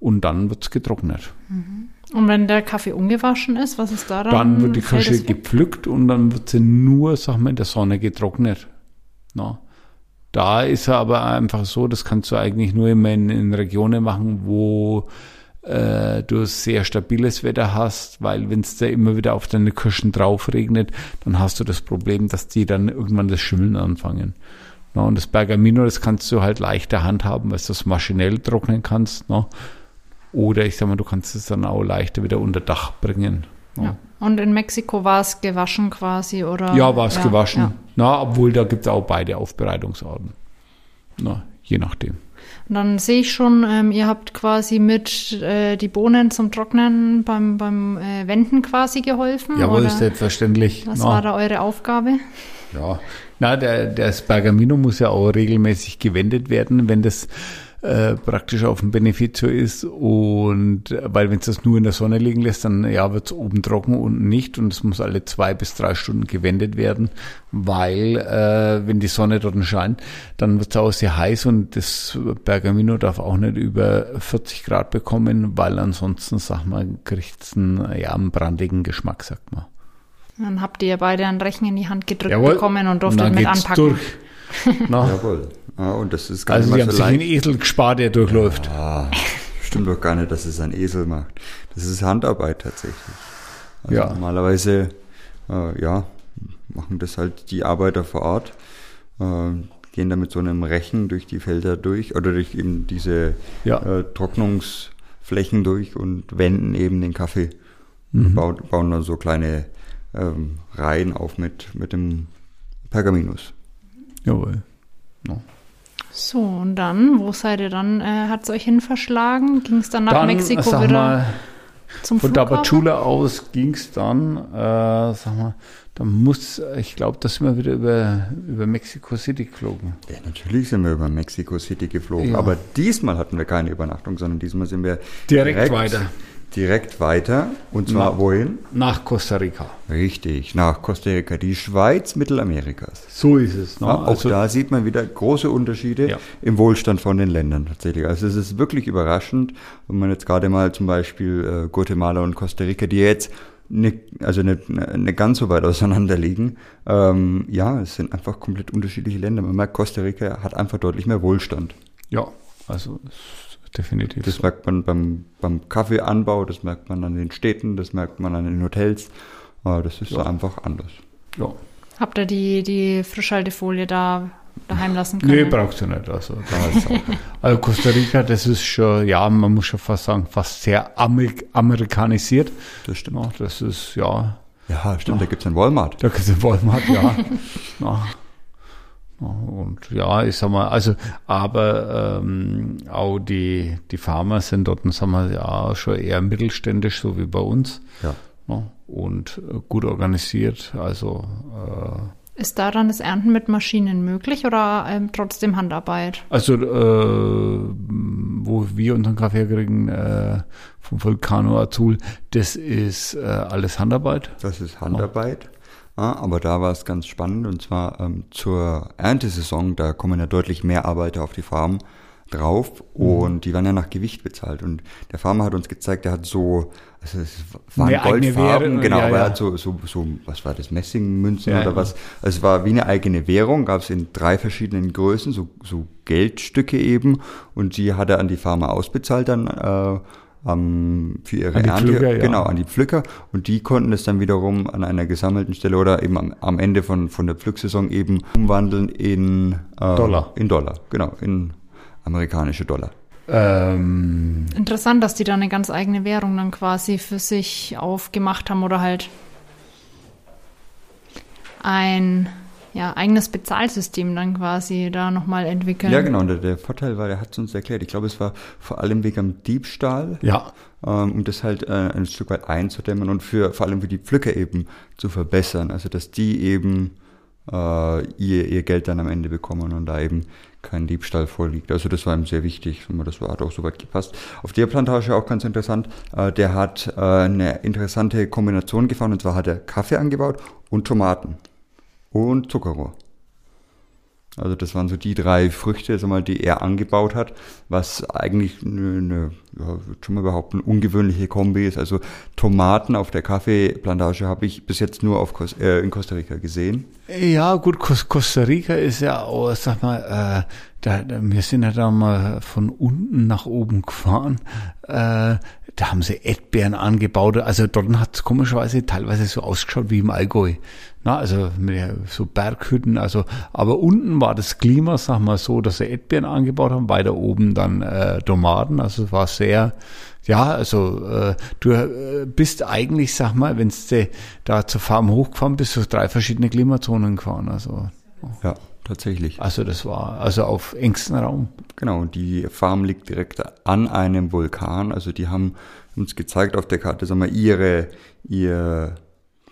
und dann wird es getrocknet. Mhm. Und wenn der Kaffee ungewaschen ist, was ist da dann? Dann wird die Kirsche gepflückt und dann wird sie nur, sag mal, in der Sonne getrocknet. No. Da ist er aber einfach so, das kannst du eigentlich nur immer in, in Regionen machen, wo äh, du sehr stabiles Wetter hast, weil wenn es da immer wieder auf deine Kirschen drauf regnet, dann hast du das Problem, dass die dann irgendwann das Schimmeln anfangen. Ja, und das Bergamino, das kannst du halt leichter handhaben, weil du das maschinell trocknen kannst. Ne? Oder ich sag mal, du kannst es dann auch leichter wieder unter Dach bringen. Ne? Ja. Und in Mexiko war es gewaschen quasi, oder? Ja, war es ja, gewaschen. Ja. Na, obwohl da gibt es auch beide Aufbereitungsarten. Na, je nachdem. Und dann sehe ich schon, ähm, ihr habt quasi mit äh, die Bohnen zum Trocknen beim, beim äh, Wenden quasi geholfen. Jawohl, oder? selbstverständlich. Was ja. war da eure Aufgabe? Ja, na, der, das Bergamino muss ja auch regelmäßig gewendet werden, wenn das äh, praktisch auf dem Beneficio ist und weil wenn es das nur in der Sonne liegen lässt, dann ja wird es oben trocken, unten nicht und es muss alle zwei bis drei Stunden gewendet werden, weil äh, wenn die Sonne dort scheint, dann wird es auch sehr heiß und das Bergamino darf auch nicht über 40 Grad bekommen, weil ansonsten, sag mal, kriegt es einen, ja, einen brandigen Geschmack, sagt man. Dann habt ihr beide ein Rechen in die Hand gedrückt Jawohl. bekommen und durftet und mit anpacken. Durch. <laughs> Jawohl. Ja, und das ist gar also sie haben so sich einen Esel gespart, der durchläuft. Ja, stimmt doch gar nicht, dass es ein Esel macht. Das ist Handarbeit tatsächlich. Also ja. Normalerweise, äh, ja, machen das halt die Arbeiter vor Ort, äh, gehen da mit so einem Rechen durch die Felder durch oder durch eben diese ja. äh, Trocknungsflächen durch und wenden eben den Kaffee. Mhm. Bauen, bauen dann so kleine ähm, Reihen auf mit, mit dem Pergaminus. Jawohl. No. So, und dann, wo seid ihr dann? Äh, Hat es euch hin verschlagen? Ging es dann nach dann, Mexiko wieder mal, zum Von Dabachula aus ging es dann, äh, sag mal, da muss, ich glaube, da sind wir wieder über, über Mexico City geflogen. Ja, natürlich sind wir über Mexico City geflogen, ja. aber diesmal hatten wir keine Übernachtung, sondern diesmal sind wir direkt, direkt weiter direkt weiter. Und zwar nach, wohin? Nach Costa Rica. Richtig, nach Costa Rica, die Schweiz Mittelamerikas. So ist es. Ne? Ja, auch also, da sieht man wieder große Unterschiede ja. im Wohlstand von den Ländern tatsächlich. Also es ist wirklich überraschend, wenn man jetzt gerade mal zum Beispiel äh, Guatemala und Costa Rica, die jetzt nicht, also nicht, nicht ganz so weit <laughs> auseinander liegen. Ähm, ja, es sind einfach komplett unterschiedliche Länder. Man merkt, Costa Rica hat einfach deutlich mehr Wohlstand. Ja, also definitiv. Das merkt man beim, beim Kaffeeanbau, das merkt man an den Städten, das merkt man an den Hotels. Das ist ja. einfach anders. Ja. Habt ihr die, die Frischhaltefolie da daheim lassen können? Nee, brauchst du nicht. Also, also Costa Rica, das ist schon, ja, man muss schon fast sagen, fast sehr Amerik amerikanisiert. Das stimmt. Ja, das ist, ja. Ja, stimmt, ja. da gibt es einen Walmart. Da gibt es einen Walmart, ja. <laughs> Und ja, ich sag mal, also, aber ähm, auch die, die Farmer sind dort, sagen wir, ja, schon eher mittelständisch, so wie bei uns. Ja. Ne? Und äh, gut organisiert. Also äh, ist da dann das Ernten mit Maschinen möglich oder ähm, trotzdem Handarbeit? Also, äh, wo wir unseren Kaffee kriegen äh, vom Vulcano Azul, das ist äh, alles Handarbeit. Das ist Handarbeit. Ja, aber da war es ganz spannend und zwar ähm, zur Erntesaison, da kommen ja deutlich mehr Arbeiter auf die Farm drauf mhm. und die werden ja nach Gewicht bezahlt. Und der Farmer hat uns gezeigt, er hat so, also es waren eine Goldfarben, genau, ja, aber er hat so, so, so, was war das, Messingmünzen ja, oder was? Also es war wie eine eigene Währung, gab es in drei verschiedenen Größen, so, so Geldstücke eben und die hat er an die Farmer ausbezahlt dann äh, ähm, für ihre an Ernte, Pflücker, ja. genau, an die Pflücker und die konnten es dann wiederum an einer gesammelten Stelle oder eben am, am Ende von, von der Pflücksaison eben umwandeln in äh, Dollar. In Dollar, genau, in amerikanische Dollar. Ähm, Interessant, dass die da eine ganz eigene Währung dann quasi für sich aufgemacht haben oder halt ein ja, eigenes Bezahlsystem dann quasi da nochmal entwickeln. Ja, genau. Und der, der Vorteil war, der hat es uns erklärt. Ich glaube, es war vor allem wegen am Diebstahl. Ja. Ähm, um das halt äh, ein Stück weit einzudämmen und für vor allem für die Pflücker eben zu verbessern. Also, dass die eben äh, ihr, ihr Geld dann am Ende bekommen und da eben kein Diebstahl vorliegt. Also das war ihm sehr wichtig. Das hat auch soweit gepasst. Auf der Plantage auch ganz interessant. Äh, der hat äh, eine interessante Kombination gefahren und zwar hat er Kaffee angebaut und Tomaten und Zuckerrohr. Also das waren so die drei Früchte, mal, die er angebaut hat, was eigentlich eine, eine ja, schon mal behaupten, ungewöhnliche Kombi ist. Also Tomaten auf der Kaffeeplantage habe ich bis jetzt nur auf, äh, in Costa Rica gesehen. Ja, gut, Costa Rica ist ja auch, sag mal, äh, da, wir sind ja da mal von unten nach oben gefahren. Äh, da haben sie Erdbeeren angebaut. Also dort hat es komischerweise teilweise so ausgeschaut wie im Allgäu. Na, also so Berghütten, also, aber unten war das Klima, sag mal so, dass sie Erdbeeren angebaut haben, weiter oben dann äh, Tomaten, also es war sehr, ja, also äh, du äh, bist eigentlich, sag mal, wenn du da zur Farm hochgefahren bist, so drei verschiedene Klimazonen gefahren, also. Ja, tatsächlich. Also das war also auf engstem Raum. Genau, die Farm liegt direkt an einem Vulkan, also die haben uns gezeigt auf der Karte, sag mal, ihre, ihr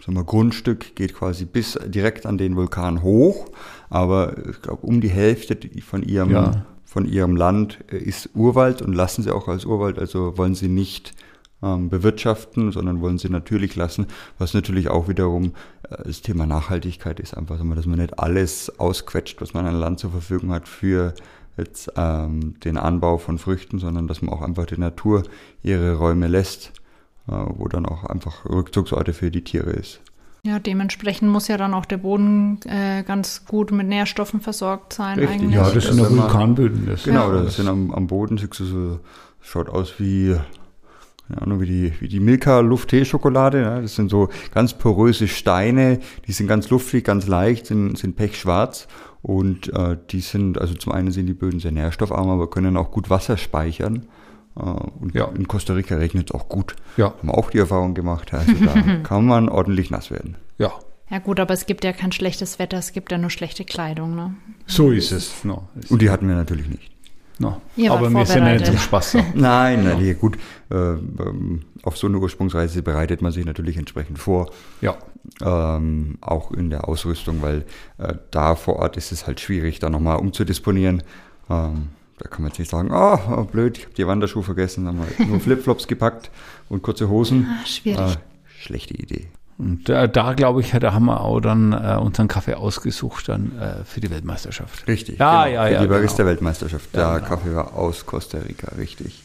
sagen wir, Grundstück geht quasi bis direkt an den Vulkan hoch, aber ich glaube, um die Hälfte von ihrem, ja. von ihrem Land äh, ist Urwald und lassen sie auch als Urwald, also wollen sie nicht ähm, bewirtschaften, sondern wollen sie natürlich lassen, was natürlich auch wiederum äh, das Thema Nachhaltigkeit ist, einfach, dass man nicht alles ausquetscht, was man an Land zur Verfügung hat für jetzt ähm, den Anbau von Früchten, sondern dass man auch einfach der Natur ihre Räume lässt. Äh, wo dann auch einfach Rückzugsorte für die Tiere ist. Ja, dementsprechend muss ja dann auch der Boden äh, ganz gut mit Nährstoffen versorgt sein Richtig, eigentlich. Ja, das sind ja Vulkanböden. Das genau, ja. das sind am, am Boden, siehst du so, schaut aus wie keine Ahnung, wie die, wie die Milka Luft-Tee-Schokolade. Ja. Das sind so ganz poröse Steine, die sind ganz luftig, ganz leicht, sind, sind pechschwarz. Und äh, die sind, also zum einen sind die Böden sehr nährstoffarm, aber können auch gut Wasser speichern. Äh, und ja. in Costa Rica regnet es auch gut. Ja. Haben wir auch die Erfahrung gemacht. Also da <laughs> kann man ordentlich nass werden. Ja. Ja gut, aber es gibt ja kein schlechtes Wetter, es gibt ja nur schlechte Kleidung. Ne? So ist es. No, ist und die hatten wir natürlich nicht. No. Aber wir sind ja nicht zum Spaß da. <laughs> nein, nein, ja. gut. Äh, ähm, auf so eine Ursprungsreise bereitet man sich natürlich entsprechend vor. Ja. Ähm, auch in der Ausrüstung, weil äh, da vor Ort ist es halt schwierig, da nochmal umzudisponieren. Ähm, da kann man jetzt nicht sagen, oh, blöd, ich habe die Wanderschuhe vergessen, haben wir nur Flipflops <laughs> gepackt und kurze Hosen. Ah, schwierig. Äh, schlechte Idee. Und da, da glaube ich, da haben wir auch dann äh, unseren Kaffee ausgesucht dann äh, für die Weltmeisterschaft. Richtig. Ja, genau. ja, für ja. Die Barista-Weltmeisterschaft. Der ja, genau. Kaffee war aus Costa Rica, richtig.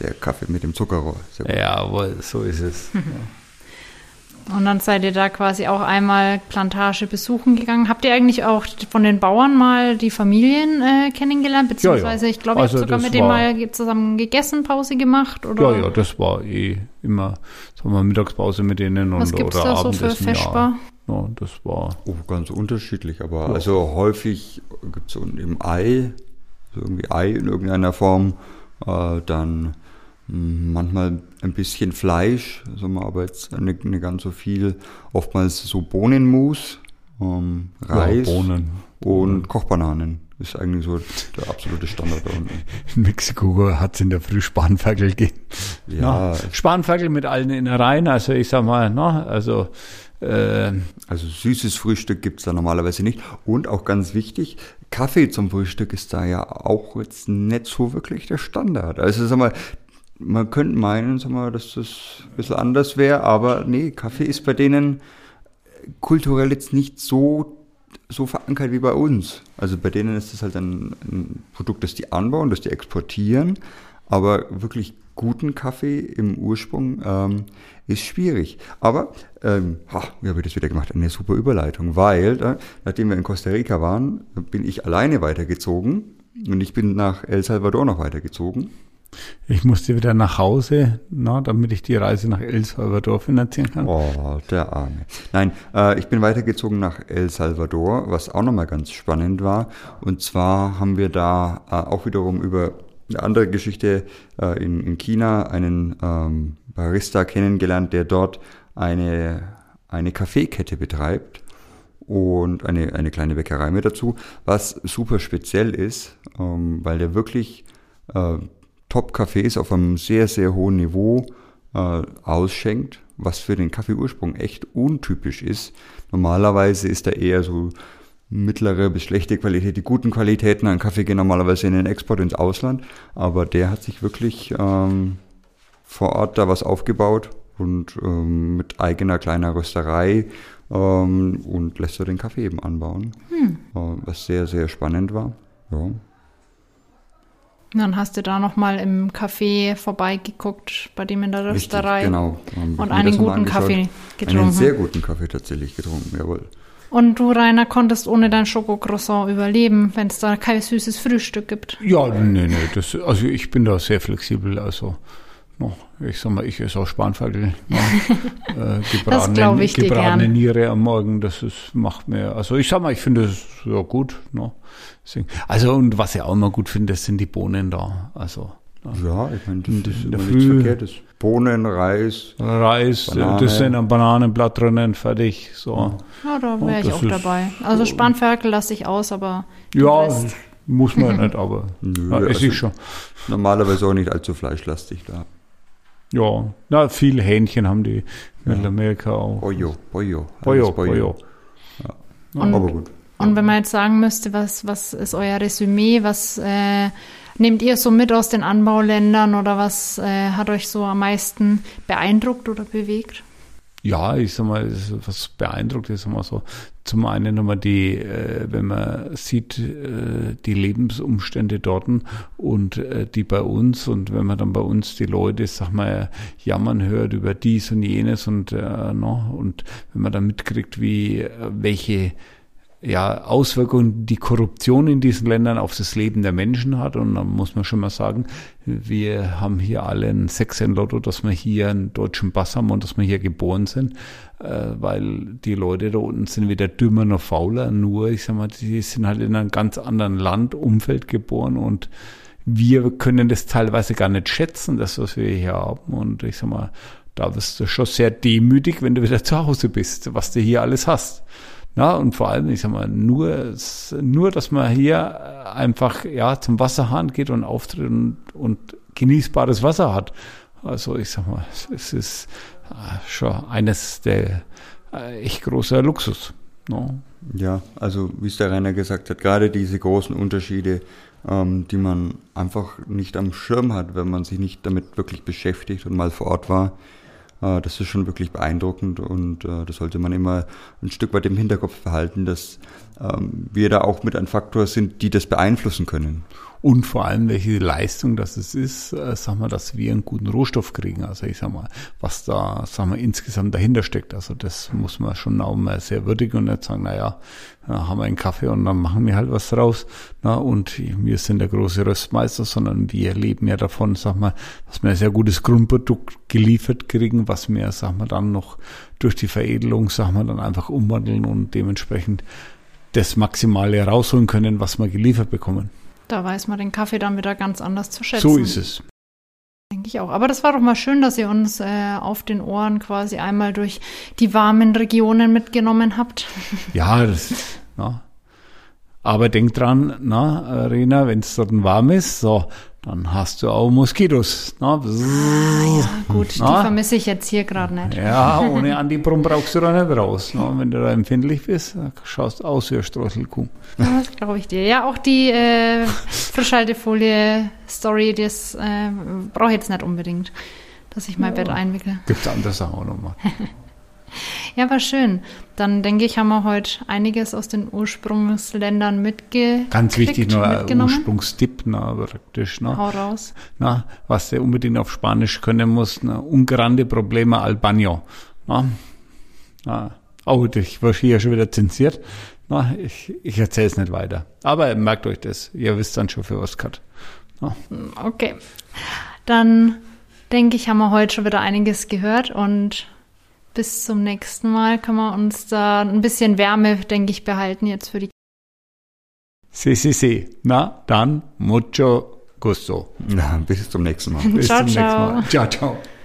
Der Kaffee mit dem Zuckerrohr. Jawohl, so ist es. ja. <laughs> Und dann seid ihr da quasi auch einmal Plantage besuchen gegangen. Habt ihr eigentlich auch von den Bauern mal die Familien äh, kennengelernt? Beziehungsweise, ja, ja. ich glaube, also ihr habt sogar mit denen mal zusammen gegessen, Pause gemacht, oder? Ja, ja, das war eh immer, sagen wir, Mittagspause mit denen Was und gibt's oder da so für Feschbar? Ja. ja, das war. Oh, ganz unterschiedlich, aber also häufig gibt es so im Ei, so irgendwie Ei in irgendeiner Form, äh, dann manchmal ein bisschen Fleisch, also man aber jetzt nicht, nicht ganz so viel. Oftmals so Bohnenmus, ähm, Reis ja, Bohnen. und Kochbananen. Ist eigentlich so der absolute Standard da unten. <laughs> In Mexiko hat es in der Früh Spanferkel gegeben. Ja. No, Spanferkel mit allen Innereien, also ich sag mal, no, also äh, also süßes Frühstück gibt es da normalerweise nicht. Und auch ganz wichtig, Kaffee zum Frühstück ist da ja auch jetzt nicht so wirklich der Standard. Also sag mal, man könnte meinen, sag mal, dass das ein bisschen anders wäre, aber nee, Kaffee ist bei denen kulturell jetzt nicht so, so verankert wie bei uns. Also bei denen ist es halt ein, ein Produkt, das die anbauen, das die exportieren, aber wirklich guten Kaffee im Ursprung ähm, ist schwierig. Aber, ähm, ha, wie habe ich das wieder gemacht? Eine super Überleitung, weil, äh, nachdem wir in Costa Rica waren, bin ich alleine weitergezogen und ich bin nach El Salvador noch weitergezogen. Ich musste wieder nach Hause, na, damit ich die Reise nach El Salvador finanzieren kann. Oh, der Arme. Nein, äh, ich bin weitergezogen nach El Salvador, was auch nochmal ganz spannend war. Und zwar haben wir da äh, auch wiederum über eine andere Geschichte äh, in, in China einen ähm, Barista kennengelernt, der dort eine, eine Kaffeekette betreibt und eine, eine kleine Bäckerei mit dazu, was super speziell ist, ähm, weil der wirklich äh, Top-Cafés auf einem sehr, sehr hohen Niveau äh, ausschenkt, was für den Kaffeeursprung echt untypisch ist. Normalerweise ist da eher so mittlere bis schlechte Qualität. Die guten Qualitäten an Kaffee gehen normalerweise in den Export ins Ausland, aber der hat sich wirklich ähm, vor Ort da was aufgebaut und ähm, mit eigener kleiner Rösterei ähm, und lässt er den Kaffee eben anbauen, hm. äh, was sehr, sehr spannend war. Ja. Dann hast du da nochmal im Café vorbeigeguckt, bei dem in der Rösterei. Genau. Und einen guten Kaffee getrunken. Einen sehr guten Kaffee tatsächlich getrunken, jawohl. Und du, Rainer, konntest ohne dein Schokocroissant überleben, wenn es da kein süßes Frühstück gibt? Ja, nee, nee. Das, also ich bin da sehr flexibel. Also ich sag mal, ich esse auch Spanferkel. No, <laughs> äh, gebratene, ich gebratene Niere am Morgen, das ist, macht mir, also ich sag mal, ich finde es ja gut. No. Also und was ich auch immer gut finde, sind die Bohnen da. Also ja, ich meine, das, das ist immer nichts Verkehrtes. Bohnen, Reis. Reis, Banane. das sind ein Bananenblatt drinnen, fertig. So. Ja, da wäre ich auch dabei. Also Spanferkel lasse ich aus, aber. Ja, Rest. muss man nicht, aber <laughs> Nö, ja, also schon. Normalerweise auch nicht allzu fleischlastig da. Ja, na, viel Hähnchen haben die in Amerika auch. Boyo, Boyo. Boyo, Boyo. Ja. aber gut. Und wenn man jetzt sagen müsste, was, was ist euer Resümee, was äh, nehmt ihr so mit aus den Anbauländern oder was äh, hat euch so am meisten beeindruckt oder bewegt? ja, ich sag mal, was beeindruckt ist immer so. Zum einen nochmal die, äh, wenn man sieht, äh, die Lebensumstände dort und äh, die bei uns und wenn man dann bei uns die Leute, sag mal, jammern hört über dies und jenes und, äh, no, und wenn man dann mitkriegt, wie, äh, welche ja, Auswirkungen die Korruption in diesen Ländern auf das Leben der Menschen hat. Und dann muss man schon mal sagen, wir haben hier alle ein Sex in Lotto, dass wir hier einen deutschen Pass haben und dass wir hier geboren sind, weil die Leute da unten sind weder dümmer noch fauler, nur, ich sag mal, die sind halt in einem ganz anderen Land, Umfeld geboren und wir können das teilweise gar nicht schätzen, das, was wir hier haben. Und ich sag mal, da wirst du schon sehr demütig, wenn du wieder zu Hause bist, was du hier alles hast. Na, und vor allem, ich sag mal, nur, nur, dass man hier einfach, ja, zum Wasserhahn geht und auftritt und, und genießbares Wasser hat. Also, ich sag mal, es ist äh, schon eines der äh, echt großer Luxus. No? Ja, also, wie es der Rainer gesagt hat, gerade diese großen Unterschiede, ähm, die man einfach nicht am Schirm hat, wenn man sich nicht damit wirklich beschäftigt und mal vor Ort war, äh, das ist schon wirklich beeindruckend und äh, das sollte man immer ein Stück weit im Hinterkopf behalten, dass wir da auch mit ein Faktor sind, die das beeinflussen können und vor allem welche Leistung das ist, äh, sag mal, dass wir einen guten Rohstoff kriegen. Also ich sag mal, was da, sag mal, insgesamt dahinter steckt. Also das muss man schon auch mal sehr würdigen und nicht sagen, naja, haben wir einen Kaffee und dann machen wir halt was draus. Na, und wir sind der große Röstmeister, sondern wir leben ja davon, sag mal, dass wir ein sehr gutes Grundprodukt geliefert kriegen, was wir, sag mal, dann noch durch die Veredelung, sag mal, dann einfach umwandeln und dementsprechend das Maximale rausholen können, was wir geliefert bekommen. Da weiß man den Kaffee dann wieder ganz anders zu schätzen. So ist es. Denke ich auch. Aber das war doch mal schön, dass ihr uns äh, auf den Ohren quasi einmal durch die warmen Regionen mitgenommen habt. <laughs> Ja, das, na. aber denk dran, na, Rena, wenn es dort warm ist, so, dann hast du auch Moskitos. Na, ah, ja, gut, na? die vermisse ich jetzt hier gerade nicht. Ja, ohne Antibrum brauchst du da nicht raus. Na, wenn du da empfindlich bist, schaust aus wie eine Streuselkuh. Ja, das glaube ich dir. Ja, auch die äh, Frischhaltefolie-Story, das äh, brauche ich jetzt nicht unbedingt, dass ich mein ja, Bett einwickle. Gibt es andere Sachen auch nochmal. <laughs> Ja, war schön. Dann denke ich, haben wir heute einiges aus den Ursprungsländern mitgenommen. Ganz wichtig, nur ein Ursprungstipp, na, praktisch. Na, Hau raus. Na, was der unbedingt auf Spanisch können muss, na, un grande problema al baño. Na, na, oh, ich war hier schon wieder zensiert. Na, ich, ich erzähle es nicht weiter. Aber merkt euch das. Ihr wisst dann schon für was Cut. Okay. Dann denke ich, haben wir heute schon wieder einiges gehört und bis zum nächsten Mal können wir uns da ein bisschen Wärme, denke ich, behalten jetzt für die. Si, si, si. Na, dann mucho gusto. Na, bis zum nächsten Mal. bis ciao, zum ciao. nächsten Mal. Ciao, ciao.